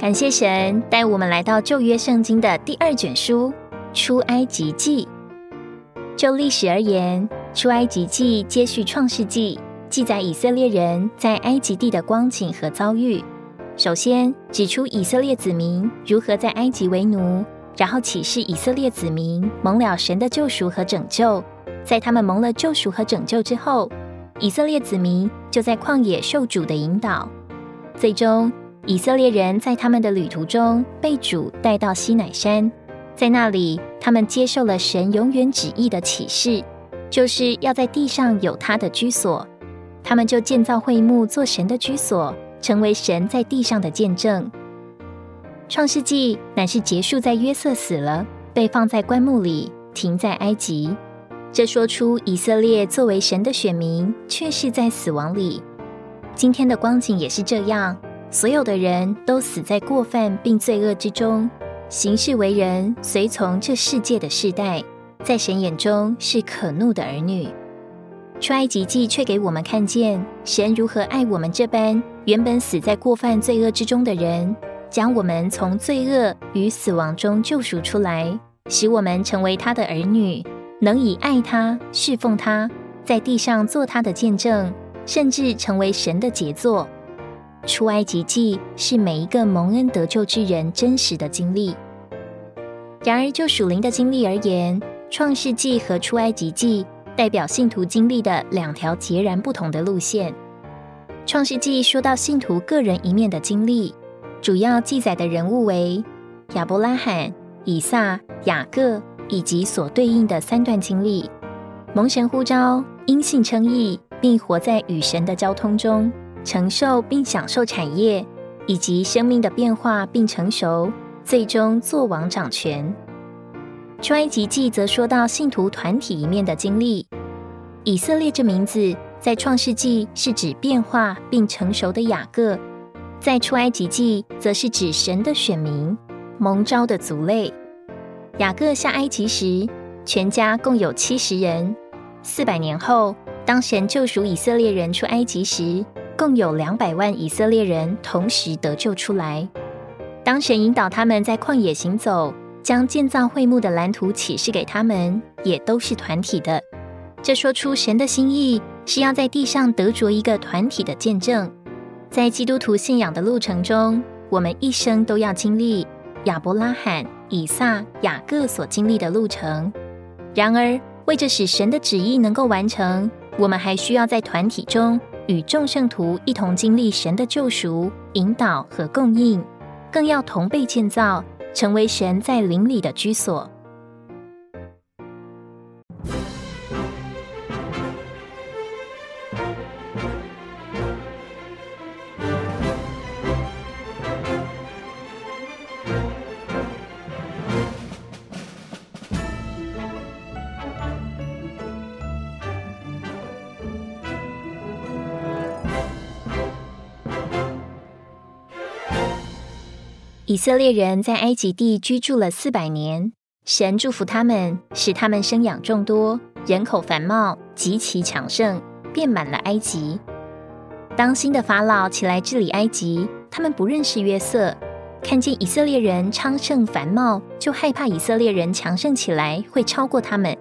感谢神带我们来到旧约圣经的第二卷书《出埃及记》。就历史而言，《出埃及记》接续《创世纪》，记载以色列人在埃及地的光景和遭遇。首先指出以色列子民如何在埃及为奴，然后启示以色列子民蒙了神的救赎和拯救。在他们蒙了救赎和拯救之后，以色列子民就在旷野受主的引导，最终。以色列人在他们的旅途中被主带到西乃山，在那里，他们接受了神永远旨意的启示，就是要在地上有他的居所。他们就建造会幕做神的居所，成为神在地上的见证。创世纪乃是结束在约瑟死了，被放在棺木里，停在埃及。这说出以色列作为神的选民，却是在死亡里。今天的光景也是这样。所有的人都死在过犯并罪恶之中，行事为人随从这世界的世代，在神眼中是可怒的儿女。出埃及记却给我们看见神如何爱我们这般原本死在过犯罪恶之中的人，将我们从罪恶与死亡中救赎出来，使我们成为他的儿女，能以爱他、侍奉他，在地上做他的见证，甚至成为神的杰作。出埃及记是每一个蒙恩得救之人真实的经历。然而，就属灵的经历而言，创世纪和出埃及记代表信徒经历的两条截然不同的路线。创世纪说到信徒个人一面的经历，主要记载的人物为亚伯拉罕、以撒、雅各以及所对应的三段经历：蒙神呼召、因信称义，并活在与神的交通中。承受并享受产业，以及生命的变化并成熟，最终做王掌权。出埃及记则说到信徒团体一面的经历。以色列这名字在创世纪是指变化并成熟的雅各，在出埃及记则是指神的选民蒙召的族类。雅各下埃及时，全家共有七十人。四百年后，当神救赎以色列人出埃及时，共有两百万以色列人同时得救出来。当神引导他们在旷野行走，将建造会幕的蓝图启示给他们，也都是团体的。这说出神的心意是要在地上得着一个团体的见证。在基督徒信仰的路程中，我们一生都要经历亚伯拉罕、以撒、雅各所经历的路程。然而，为着使神的旨意能够完成，我们还需要在团体中。与众圣徒一同经历神的救赎、引导和供应，更要同被建造，成为神在灵里的居所。以色列人在埃及地居住了四百年，神祝福他们，使他们生养众多，人口繁茂，极其强盛，遍满了埃及。当新的法老起来治理埃及，他们不认识约瑟，看见以色列人昌盛繁茂，就害怕以色列人强盛起来会超过他们，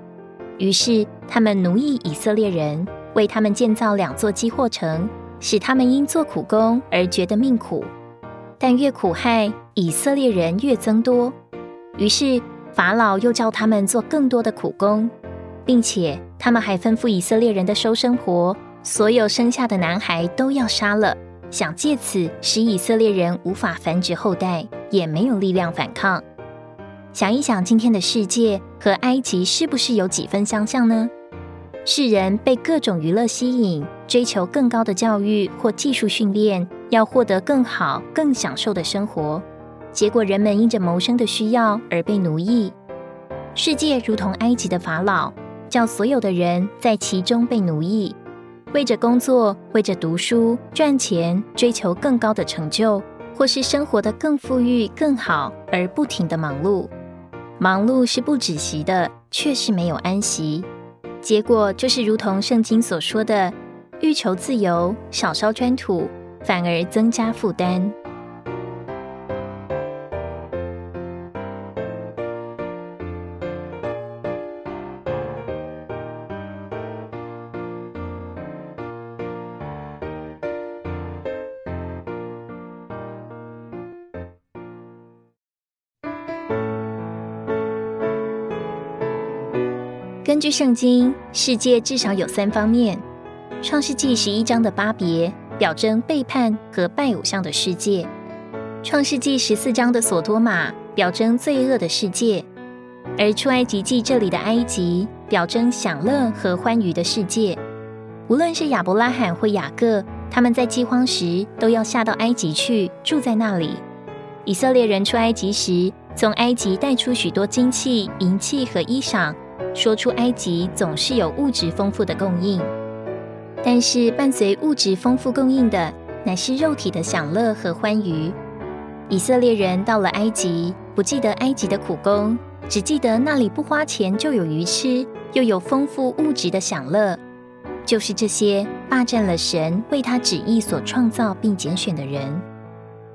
于是他们奴役以色列人，为他们建造两座基货城，使他们因做苦工而觉得命苦。但越苦害以色列人越增多，于是法老又叫他们做更多的苦工，并且他们还吩咐以色列人的收生婆，所有生下的男孩都要杀了，想借此使以色列人无法繁殖后代，也没有力量反抗。想一想，今天的世界和埃及是不是有几分相像呢？世人被各种娱乐吸引，追求更高的教育或技术训练。要获得更好、更享受的生活，结果人们因着谋生的需要而被奴役。世界如同埃及的法老，叫所有的人在其中被奴役，为着工作、为着读书、赚钱、追求更高的成就，或是生活的更富裕、更好，而不停的忙碌。忙碌是不止息的，却是没有安息。结果就是如同圣经所说的：欲求自由，少烧砖土。反而增加负担。根据圣经世界至少有三方面。创世纪十一章的巴别表征背叛和拜偶像的世界；创世纪十四章的索多玛，表征罪恶的世界；而出埃及记这里的埃及，表征享乐和欢愉的世界。无论是亚伯拉罕或雅各，他们在饥荒时都要下到埃及去住在那里。以色列人出埃及时，从埃及带出许多金器、银器和衣裳。说出埃及总是有物质丰富的供应，但是伴随物质丰富供应的，乃是肉体的享乐和欢愉。以色列人到了埃及，不记得埃及的苦工，只记得那里不花钱就有鱼吃，又有丰富物质的享乐。就是这些霸占了神为他旨意所创造并拣选的人。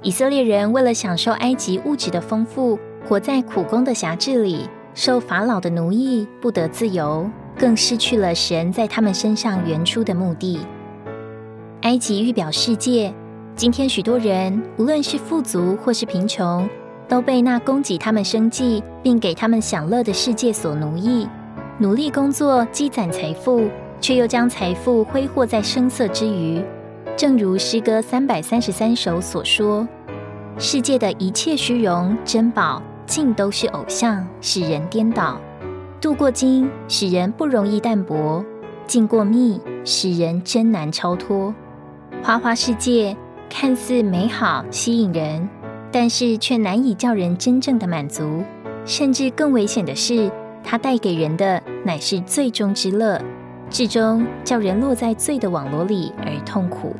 以色列人为了享受埃及物质的丰富，活在苦工的辖制里。受法老的奴役，不得自由，更失去了神在他们身上原初的目的。埃及预表世界，今天许多人，无论是富足或是贫穷，都被那供给他们生计并给他们享乐的世界所奴役。努力工作积攒财富，却又将财富挥霍在声色之余。正如诗歌三百三十三首所说：“世界的一切虚荣珍宝。”尽都是偶像，使人颠倒；度过经，使人不容易淡泊；进过密，使人真难超脱。花花世界看似美好吸引人，但是却难以叫人真正的满足。甚至更危险的是，它带给人的乃是最终之乐，至终叫人落在罪的网罗里而痛苦。